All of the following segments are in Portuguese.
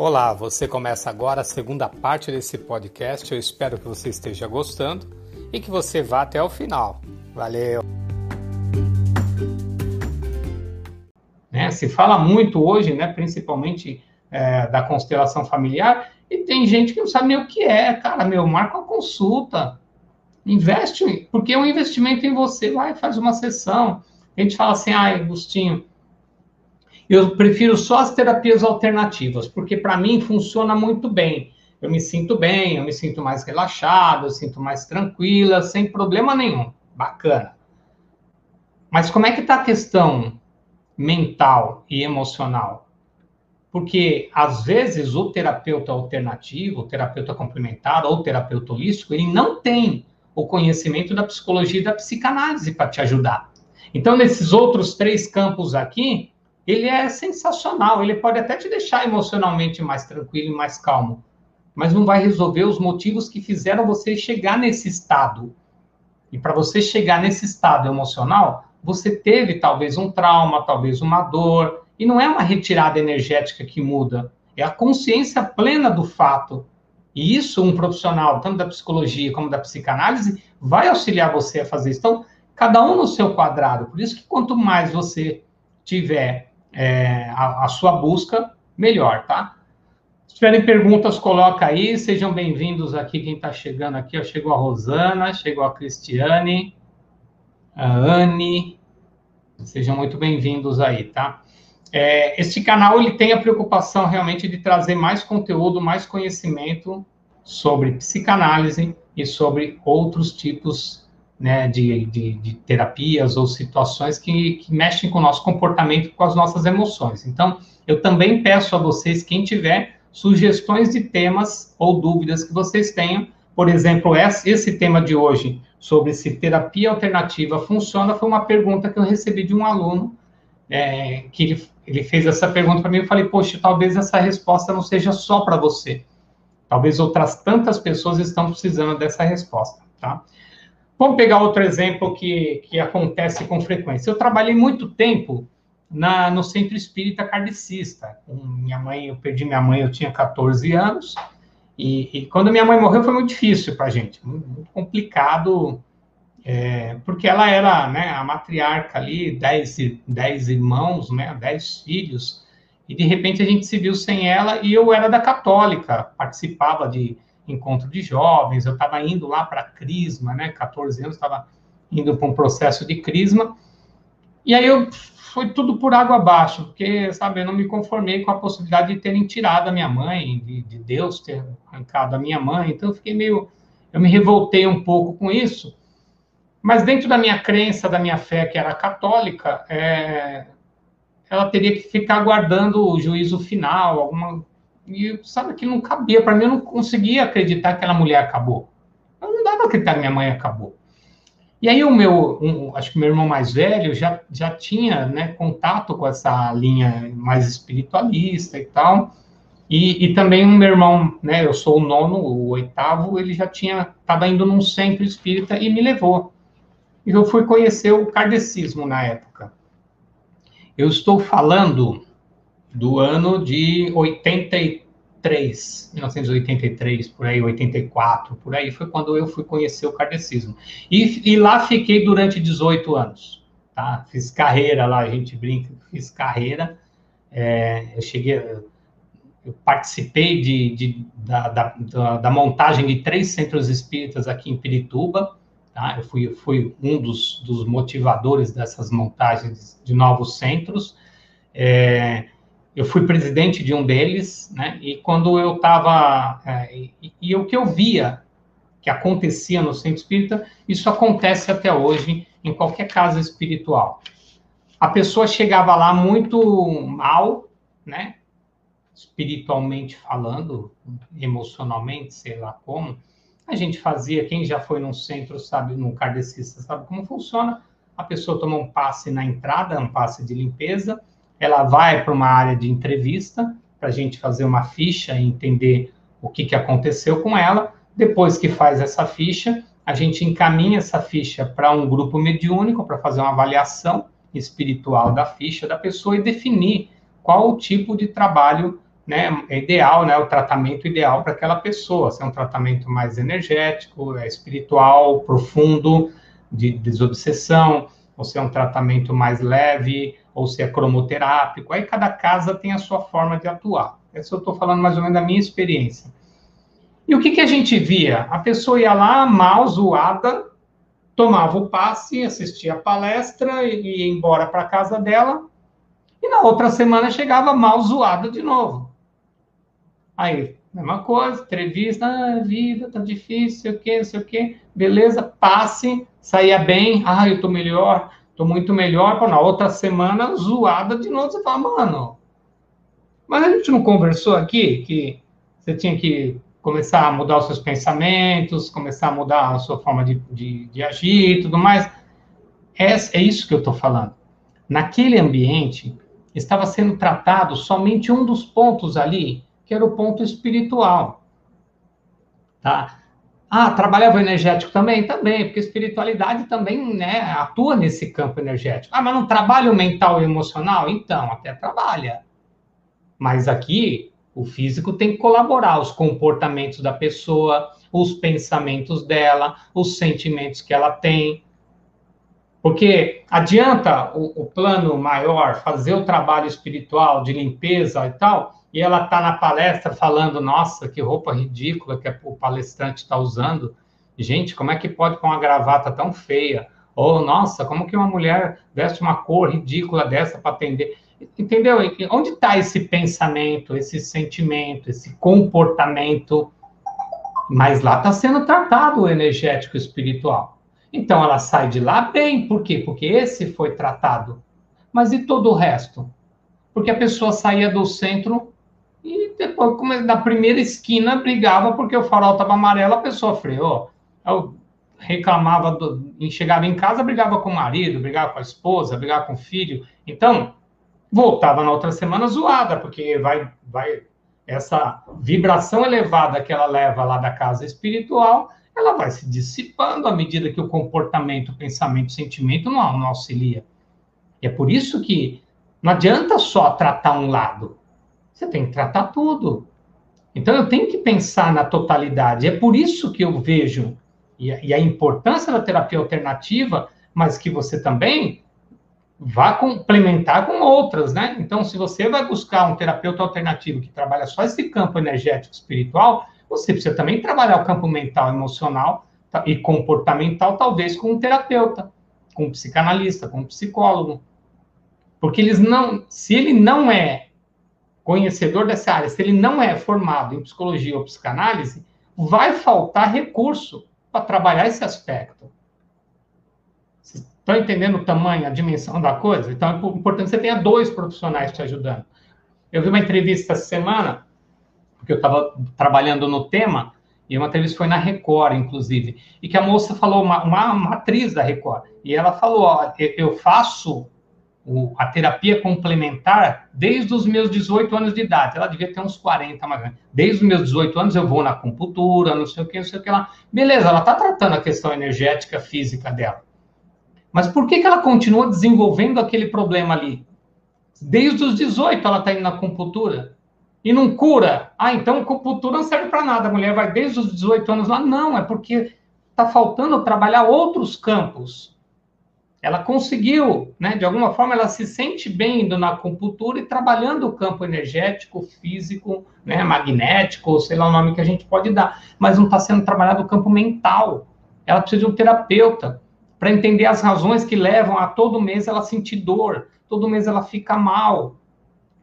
Olá, você começa agora a segunda parte desse podcast. Eu espero que você esteja gostando e que você vá até o final. Valeu! Né, se fala muito hoje, né, principalmente é, da constelação familiar, e tem gente que não sabe nem o que é. Cara, meu, marca uma consulta, investe, porque é um investimento em você, vai faz uma sessão. A gente fala assim, ah, Agostinho, eu prefiro só as terapias alternativas, porque para mim funciona muito bem. Eu me sinto bem, eu me sinto mais relaxado, eu sinto mais tranquila, sem problema nenhum. Bacana. Mas como é que está a questão mental e emocional? Porque, às vezes, o terapeuta alternativo, o terapeuta complementar ou o terapeuta holístico, ele não tem o conhecimento da psicologia e da psicanálise para te ajudar. Então, nesses outros três campos aqui, ele é sensacional. Ele pode até te deixar emocionalmente mais tranquilo e mais calmo, mas não vai resolver os motivos que fizeram você chegar nesse estado. E para você chegar nesse estado emocional, você teve talvez um trauma, talvez uma dor, e não é uma retirada energética que muda, é a consciência plena do fato. E isso, um profissional, tanto da psicologia como da psicanálise, vai auxiliar você a fazer isso. Então, cada um no seu quadrado. Por isso que quanto mais você tiver é, a, a, sua busca, melhor, tá? Se tiverem perguntas, coloca aí. Sejam bem-vindos aqui, quem está chegando aqui. Ó, chegou a Rosana, chegou a Cristiane, a Anne. Sejam muito bem-vindos aí, tá? É, este canal ele tem a preocupação realmente de trazer mais conteúdo, mais conhecimento sobre psicanálise e sobre outros tipos né, de, de, de, terapias ou situações que, que, mexem com o nosso comportamento, com as nossas emoções. Então, eu também peço a vocês, quem tiver sugestões de temas ou dúvidas que vocês tenham, por exemplo, esse tema de hoje, sobre se terapia alternativa funciona, foi uma pergunta que eu recebi de um aluno, é, que ele, ele fez essa pergunta para mim, eu falei, poxa, talvez essa resposta não seja só para você. Talvez outras tantas pessoas estão precisando dessa resposta, tá? Vamos pegar outro exemplo que, que acontece com frequência. Eu trabalhei muito tempo na, no centro espírita kardecista. Minha mãe, eu perdi minha mãe, eu tinha 14 anos, e, e quando minha mãe morreu foi muito difícil para a gente, muito complicado, é, porque ela era né, a matriarca ali, 10 dez, dez irmãos, né, 10 filhos, e de repente a gente se viu sem ela, e eu era da católica, participava de encontro de jovens, eu estava indo lá para Crisma, né, 14 anos, estava indo para um processo de Crisma, e aí eu foi tudo por água abaixo, porque, sabe, eu não me conformei com a possibilidade de terem tirado a minha mãe, de, de Deus ter arrancado a minha mãe, então eu fiquei meio, eu me revoltei um pouco com isso, mas dentro da minha crença, da minha fé, que era católica, é, ela teria que ficar aguardando o juízo final, alguma e sabe que não cabia, para mim eu não conseguia acreditar que aquela mulher acabou. Eu não dava acreditar que minha mãe acabou. E aí o meu, um, acho que meu irmão mais velho já, já tinha né, contato com essa linha mais espiritualista e tal. E, e também o meu irmão, né, eu sou o nono, o oitavo, ele já tinha, estava indo num centro espírita e me levou. E eu fui conhecer o kardecismo na época. Eu estou falando do ano de 83, 1983, por aí, 84, por aí, foi quando eu fui conhecer o kardecismo. E, e lá fiquei durante 18 anos, tá? Fiz carreira lá, a gente brinca, fiz carreira, é, eu cheguei, eu participei de, de da, da, da, montagem de três centros espíritas aqui em Pirituba, tá? Eu fui, fui um dos, dos motivadores dessas montagens de novos centros, é, eu fui presidente de um deles, né? E quando eu estava é, e, e, o que eu via que acontecia no centro espírita, isso acontece até hoje em qualquer casa espiritual. A pessoa chegava lá muito mal, né? Espiritualmente falando, emocionalmente, sei lá como. A gente fazia, quem já foi num centro, sabe, num kardecista, sabe como funciona. A pessoa toma um passe na entrada, um passe de limpeza, ela vai para uma área de entrevista para a gente fazer uma ficha e entender o que, que aconteceu com ela. Depois que faz essa ficha, a gente encaminha essa ficha para um grupo mediúnico para fazer uma avaliação espiritual da ficha da pessoa e definir qual o tipo de trabalho né, é ideal, né, o tratamento ideal para aquela pessoa. Se é um tratamento mais energético, é espiritual, profundo, de desobsessão, ou se é um tratamento mais leve, ou se é cromoterápico. Aí cada casa tem a sua forma de atuar. Essa eu estou falando mais ou menos da minha experiência. E o que, que a gente via? A pessoa ia lá, mal, zoada, tomava o passe, assistia a palestra e ia embora para casa dela. E na outra semana chegava mal zoada de novo. Aí, mesma coisa, entrevista, ah, vida tá difícil, sei o quê, sei o quê. Beleza, passe, saía bem, ah, eu tô melhor, tô muito melhor. Pô, na outra semana, zoada de novo. Você fala, mano, mas a gente não conversou aqui que você tinha que começar a mudar os seus pensamentos, começar a mudar a sua forma de, de, de agir e tudo mais. É, é isso que eu estou falando. Naquele ambiente, estava sendo tratado somente um dos pontos ali que era o ponto espiritual. Tá? Ah, trabalhava energético também? Também, porque espiritualidade também né, atua nesse campo energético. Ah, mas não trabalha o mental e o emocional? Então, até trabalha. Mas aqui, o físico tem que colaborar, os comportamentos da pessoa, os pensamentos dela, os sentimentos que ela tem. Porque adianta o, o plano maior fazer o trabalho espiritual de limpeza e tal, e ela está na palestra falando, nossa, que roupa ridícula que o palestrante está usando. Gente, como é que pode com uma gravata tão feia? Ou, nossa, como que uma mulher veste uma cor ridícula dessa para atender? Entendeu? Onde está esse pensamento, esse sentimento, esse comportamento? Mas lá está sendo tratado o energético espiritual. Então ela sai de lá bem, por quê? Porque esse foi tratado. Mas e todo o resto? Porque a pessoa saía do centro depois, na primeira esquina, brigava porque o farol estava amarelo, a pessoa freou. Eu reclamava, do, chegava em casa, brigava com o marido, brigava com a esposa, brigava com o filho. Então, voltava na outra semana zoada, porque vai, vai essa vibração elevada que ela leva lá da casa espiritual, ela vai se dissipando à medida que o comportamento, o pensamento, o sentimento não, não auxilia. E é por isso que não adianta só tratar um lado. Você tem que tratar tudo. Então eu tenho que pensar na totalidade. É por isso que eu vejo e a, e a importância da terapia alternativa, mas que você também vá complementar com outras, né? Então, se você vai buscar um terapeuta alternativo que trabalha só esse campo energético espiritual, você precisa também trabalhar o campo mental, emocional e comportamental, talvez com um terapeuta, com um psicanalista, com um psicólogo. Porque eles não, se ele não é conhecedor dessa área, se ele não é formado em psicologia ou psicanálise, vai faltar recurso para trabalhar esse aspecto. Vocês estão entendendo o tamanho, a dimensão da coisa? Então, é importante que você tenha dois profissionais te ajudando. Eu vi uma entrevista essa semana, porque eu estava trabalhando no tema, e uma entrevista foi na Record, inclusive, e que a moça falou, uma, uma, da Record, e ela falou, ó, eu faço o, a terapia complementar desde os meus 18 anos de idade. Ela devia ter uns 40 mais Desde os meus 18 anos eu vou na acupuntura, não sei o que, não sei o que lá. Beleza, ela está tratando a questão energética, física dela. Mas por que, que ela continua desenvolvendo aquele problema ali? Desde os 18 ela está indo na acupuntura. E não cura. Ah, então acupuntura não serve para nada. A mulher vai desde os 18 anos lá. Não, é porque está faltando trabalhar outros campos ela conseguiu, né, de alguma forma, ela se sente bem indo na acupuntura e trabalhando o campo energético, físico, né, magnético, sei lá o nome que a gente pode dar, mas não está sendo trabalhado o campo mental. Ela precisa de um terapeuta para entender as razões que levam a todo mês ela sentir dor, todo mês ela fica mal.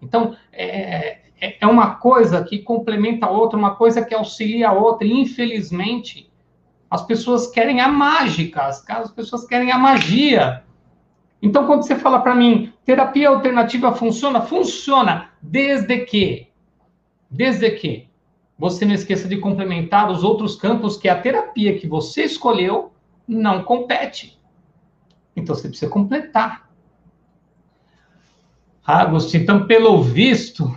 Então, é, é, é uma coisa que complementa a outra, uma coisa que auxilia a outra, e infelizmente as pessoas querem a mágica, as pessoas querem a magia. Então, quando você fala para mim, terapia alternativa funciona? Funciona, desde que, desde que você não esqueça de complementar os outros campos que a terapia que você escolheu não compete. Então, você precisa completar. Ah, Agostinho, então, pelo visto,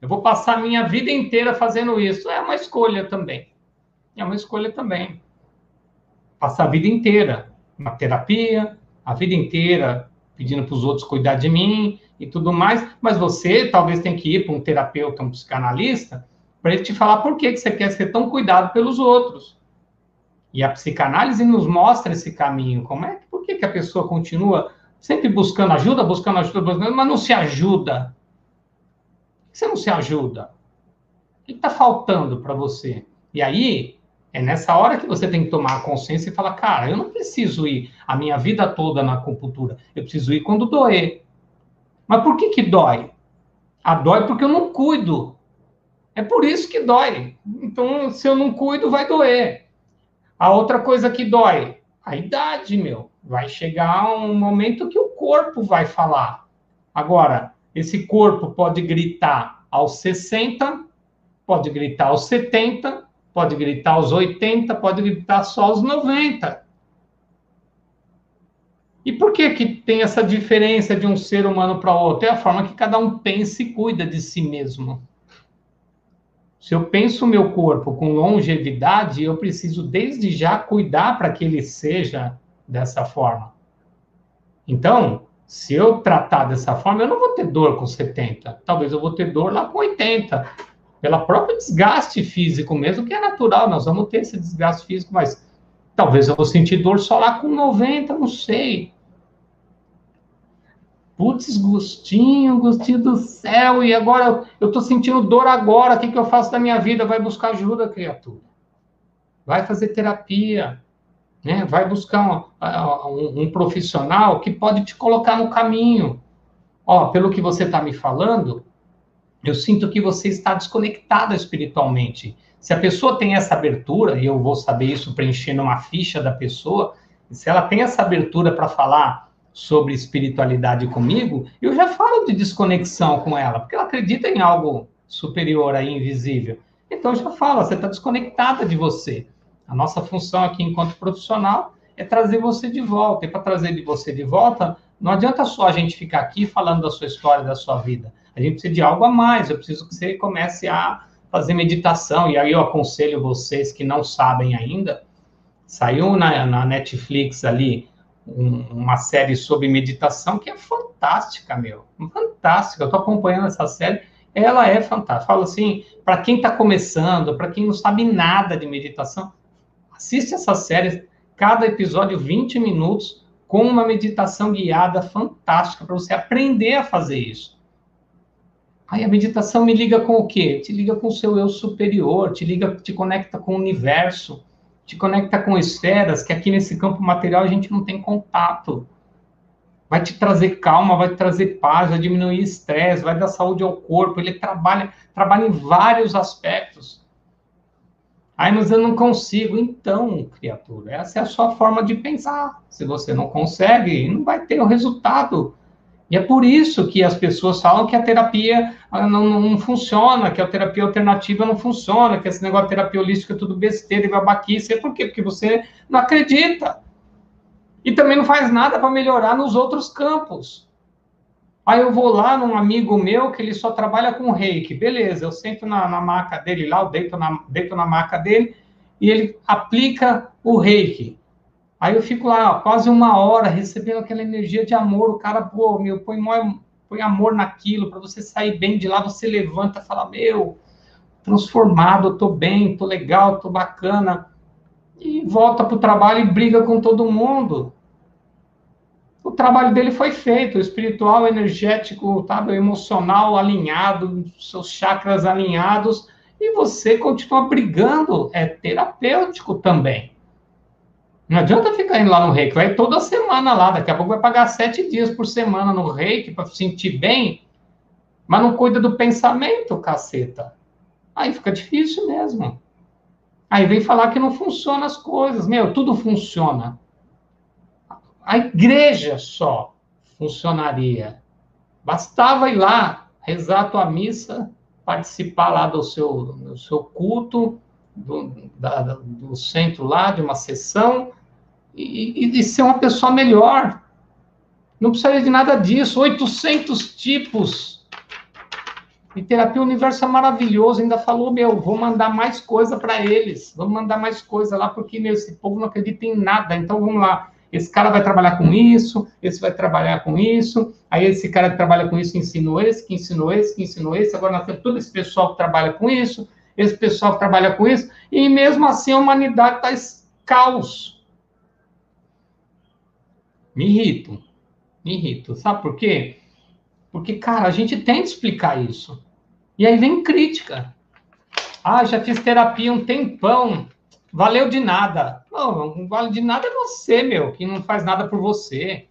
eu vou passar a minha vida inteira fazendo isso. É uma escolha também. É uma escolha também passar a vida inteira na terapia, a vida inteira pedindo para os outros cuidar de mim e tudo mais, mas você talvez tenha que ir para um terapeuta, um psicanalista, para ele te falar por que, que você quer ser tão cuidado pelos outros. E a psicanálise nos mostra esse caminho. Como é por que, que a pessoa continua sempre buscando ajuda, buscando ajuda, buscando, mas não se ajuda? Você não se ajuda? O que está faltando para você? E aí, é nessa hora que você tem que tomar a consciência e falar, cara, eu não preciso ir a minha vida toda na acupuntura. Eu preciso ir quando doer. Mas por que que dói? A dói porque eu não cuido. É por isso que dói. Então, se eu não cuido, vai doer. A outra coisa que dói, a idade, meu. Vai chegar um momento que o corpo vai falar. Agora, esse corpo pode gritar aos 60, pode gritar aos 70, pode gritar aos 80, pode gritar só aos 90. E por que, que tem essa diferença de um ser humano para outro? É a forma que cada um pensa e cuida de si mesmo. Se eu penso o meu corpo com longevidade, eu preciso desde já cuidar para que ele seja dessa forma. Então, se eu tratar dessa forma, eu não vou ter dor com 70. Talvez eu vou ter dor lá com 80 pela próprio desgaste físico mesmo, que é natural, nós vamos ter esse desgaste físico, mas talvez eu vou sentir dor só lá com 90, não sei. Putz, gostinho, gostinho do céu, e agora eu tô sentindo dor agora, o que, que eu faço da minha vida? Vai buscar ajuda, criatura. Vai fazer terapia, né? Vai buscar um, um, um profissional que pode te colocar no caminho. Ó, pelo que você está me falando, eu sinto que você está desconectada espiritualmente. Se a pessoa tem essa abertura, e eu vou saber isso preenchendo uma ficha da pessoa, se ela tem essa abertura para falar sobre espiritualidade comigo, eu já falo de desconexão com ela, porque ela acredita em algo superior aí, invisível. Então já falo, você está desconectada de você. A nossa função aqui enquanto profissional é trazer você de volta. E para trazer de você de volta, não adianta só a gente ficar aqui falando da sua história, da sua vida. A gente precisa de algo a mais. Eu preciso que você comece a fazer meditação. E aí eu aconselho vocês que não sabem ainda. Saiu na, na Netflix ali um, uma série sobre meditação que é fantástica, meu. Fantástica. Eu estou acompanhando essa série. Ela é fantástica. Falo assim, para quem está começando, para quem não sabe nada de meditação, assiste essa série. Cada episódio, 20 minutos, com uma meditação guiada fantástica para você aprender a fazer isso. Aí a meditação me liga com o quê? Te liga com o seu eu superior, te liga, te conecta com o universo, te conecta com esferas que aqui nesse campo material a gente não tem contato. Vai te trazer calma, vai te trazer paz, vai diminuir estresse, vai dar saúde ao corpo. Ele trabalha, trabalha em vários aspectos. Aí, mas eu não consigo. Então, criatura, essa é a sua forma de pensar. Se você não consegue, não vai ter o resultado e é por isso que as pessoas falam que a terapia ah, não, não, funciona, que a terapia alternativa não funciona, que esse negócio de terapia holística é tudo besteira e babaquice. É por quê? Porque você não acredita. E também não faz nada para melhorar nos outros campos. Aí eu vou lá num amigo meu que ele só trabalha com reiki. Beleza, eu sento na, na maca dele lá, eu deito na, deito na maca dele e ele aplica o reiki. Aí eu fico lá quase uma hora recebendo aquela energia de amor. O cara, pô, meu, põe, põe amor naquilo para você sair bem de lá. Você levanta e fala, meu, transformado, tô bem, tô legal, tô bacana. E volta pro trabalho e briga com todo mundo. O trabalho dele foi feito, espiritual, energético, tá? emocional alinhado, seus chakras alinhados, e você continua brigando. É terapêutico também. Não adianta ficar indo lá no reiki, vai toda semana lá, daqui a pouco vai pagar sete dias por semana no reiki para sentir bem, mas não cuida do pensamento, caceta. Aí fica difícil mesmo. Aí vem falar que não funciona as coisas. Meu, tudo funciona. A igreja só funcionaria. Bastava ir lá, rezar a tua missa, participar lá do seu, do seu culto, do, da, do centro lá, de uma sessão, e, e, ser uma pessoa melhor. Não precisaria de nada disso. 800 tipos. E terapia universo é maravilhoso. Ainda falou, meu, vou mandar mais coisa para eles. Vamos mandar mais coisa lá, porque meu, esse povo não acredita em nada. Então vamos lá. esse cara vai trabalhar com isso, esse vai trabalhar com isso, aí esse cara que trabalha com isso ensinou esse, que ensinou esse, que ensinou esse, agora nós temos todo esse pessoal que trabalha com isso, esse pessoal que trabalha com isso, e mesmo assim a humanidade está caos. Me irrito, me irrito. Sabe por quê? Porque, cara, a gente tem que explicar isso. E aí vem crítica. Ah, já fiz terapia um tempão. Valeu de nada. Não, não vale de nada é você, meu, que não faz nada por você.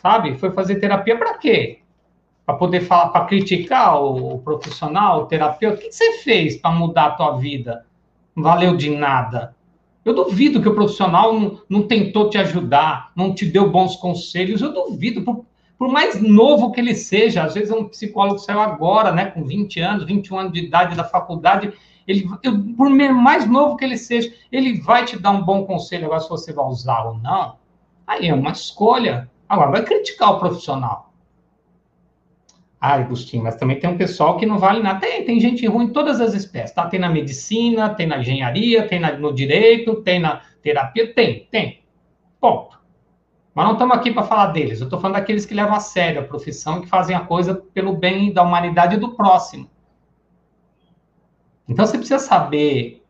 Sabe? Foi fazer terapia para quê? Para poder falar, para criticar o profissional, o terapeuta? O que você fez para mudar a tua vida? Valeu de nada. Eu duvido que o profissional não, não, tentou te ajudar, não te deu bons conselhos. Eu duvido, por, por, mais novo que ele seja, às vezes é um psicólogo que saiu agora, né, com 20 anos, 21 anos de idade da faculdade, ele, por mais novo que ele seja, ele vai te dar um bom conselho. Agora, se você vai usar ou não, aí é uma escolha. Agora, vai criticar o profissional. Ah, Agostinho, mas também tem um pessoal que não vale nada. Tem, tem gente ruim em todas as espécies, tá? Tem na medicina, tem na engenharia, tem na, no direito, tem na terapia, tem, tem. Ponto. Mas não estamos aqui para falar deles. Eu estou falando daqueles que levam a sério a profissão, que fazem a coisa pelo bem da humanidade e do próximo. Então você precisa saber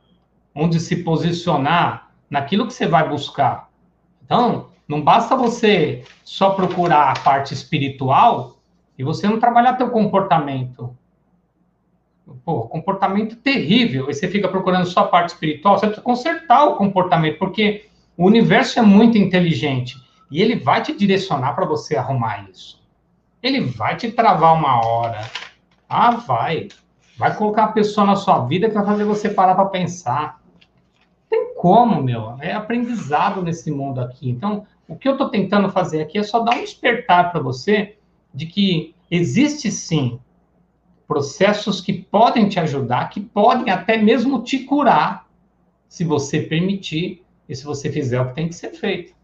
onde se posicionar naquilo que você vai buscar. Então, não basta você só procurar a parte espiritual e você não trabalhar teu comportamento. Pô, comportamento terrível. E você fica procurando só a parte espiritual, você precisa consertar o comportamento, porque o universo é muito inteligente e ele vai te direcionar para você arrumar isso. Ele vai te travar uma hora. Ah, vai. Vai colocar a pessoa na sua vida que vai fazer você parar para pensar. Tem como, meu? É aprendizado nesse mundo aqui. Então, o que eu estou tentando fazer aqui é só dar um despertar para você de que existe sim processos que podem te ajudar, que podem até mesmo te curar, se você permitir e se você fizer o que tem que ser feito.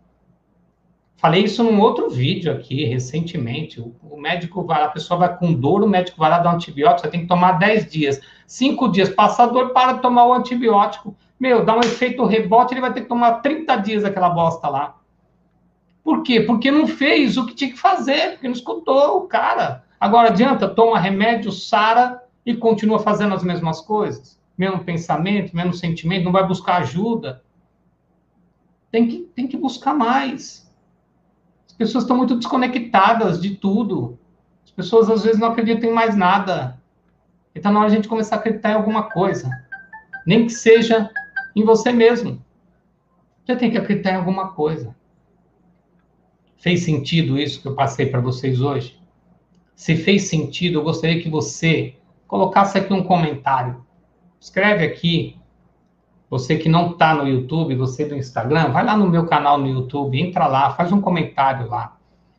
Falei isso num outro vídeo aqui, recentemente. O, médico vai lá, a pessoa vai com dor, o médico vai lá dar um antibiótico, você tem que tomar 10 dias. 5 dias, passa dor, para de tomar o antibiótico. Meu, dá um efeito rebote, ele vai ter que tomar 30 dias aquela bosta lá. Por quê? Porque não fez o que tinha que fazer, porque não escutou o cara. Agora adianta, toma remédio, sara e continua fazendo as mesmas coisas? Mesmo pensamento, mesmo sentimento, não vai buscar ajuda. Tem que, tem que buscar mais. As pessoas estão muito desconectadas de tudo. As pessoas às vezes não acreditam em mais nada. Então, na hora de a gente começar a acreditar em alguma coisa, nem que seja em você mesmo, já tem que acreditar em alguma coisa. Fez sentido isso que eu passei para vocês hoje? Se fez sentido, eu gostaria que você colocasse aqui um comentário. Escreve aqui você que não está no YouTube, você do Instagram, vai lá no meu canal no YouTube, entra lá, faz um comentário lá.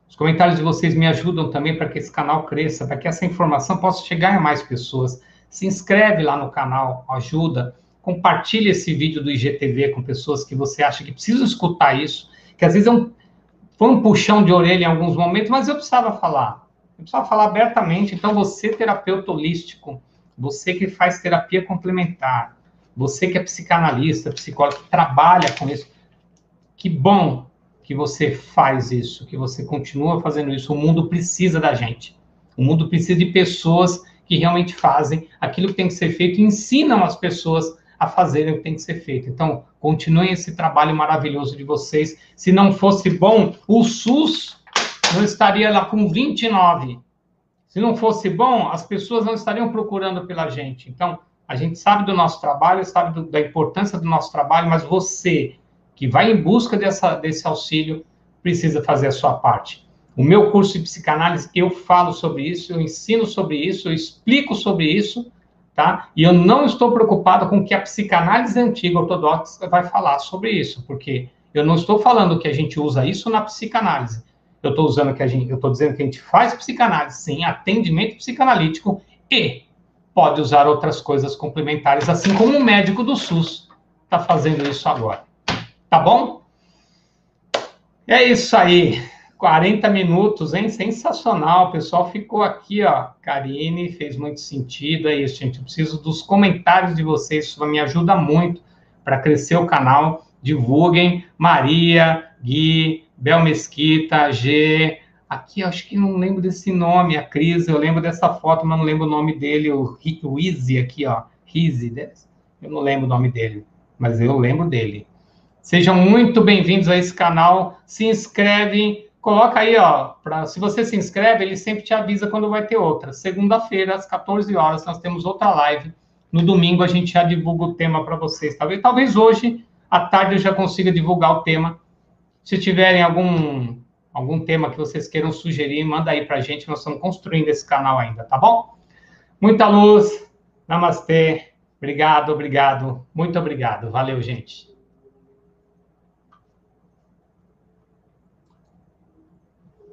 Os comentários de vocês me ajudam também para que esse canal cresça, para que essa informação possa chegar a mais pessoas. Se inscreve lá no canal, ajuda. Compartilhe esse vídeo do IGTV com pessoas que você acha que precisam escutar isso, que às vezes é um, foi um puxão de orelha em alguns momentos, mas eu precisava falar. Eu precisava falar abertamente. Então, você, terapeuta holístico, você que faz terapia complementar, você que é psicanalista, psicólogo, que trabalha com isso, que bom que você faz isso, que você continua fazendo isso. O mundo precisa da gente. O mundo precisa de pessoas que realmente fazem aquilo que tem que ser feito e ensinam as pessoas a fazerem o que tem que ser feito. Então, continuem esse trabalho maravilhoso de vocês. Se não fosse bom, o SUS não estaria lá com 29. Se não fosse bom, as pessoas não estariam procurando pela gente. Então, a gente sabe do nosso trabalho, sabe do, da importância do nosso trabalho, mas você que vai em busca dessa, desse auxílio precisa fazer a sua parte. O meu curso de psicanálise, eu falo sobre isso, eu ensino sobre isso, eu explico sobre isso, tá? E eu não estou preocupado com o que a psicanálise antiga ortodoxa vai falar sobre isso, porque eu não estou falando que a gente usa isso na psicanálise. Eu estou usando que a gente, eu estou dizendo que a gente faz psicanálise, sim, atendimento psicanalítico e pode usar outras coisas complementares, assim como o médico do SUS está fazendo isso agora. Tá bom? É isso aí. 40 minutos, hein? Sensacional. O pessoal ficou aqui, ó. Karine, fez muito sentido. É isso, gente. Eu preciso dos comentários de vocês. Isso me ajuda muito para crescer o canal. Divulguem. Maria, Gui, Bel Mesquita, G. Aqui, acho que não lembro desse nome, a Cris, eu lembro dessa foto, mas não lembro o nome dele, o, o aqui, ó. Easy, eu não lembro o nome dele, mas eu lembro dele. Sejam muito bem-vindos a esse canal. Se inscreve, coloca aí, ó, pra, se você se inscreve, ele sempre te avisa quando vai ter outra. Segunda-feira, às 14 horas, nós temos outra live. No domingo a gente já divulga o tema para vocês. Talvez, talvez hoje à tarde eu já consiga divulgar o tema. Se tiverem algum algum tema que vocês queiram sugerir, manda aí para a gente. Nós estamos construindo esse canal ainda, tá bom? Muita luz. Namastê. Obrigado, obrigado. Muito obrigado. Valeu, gente.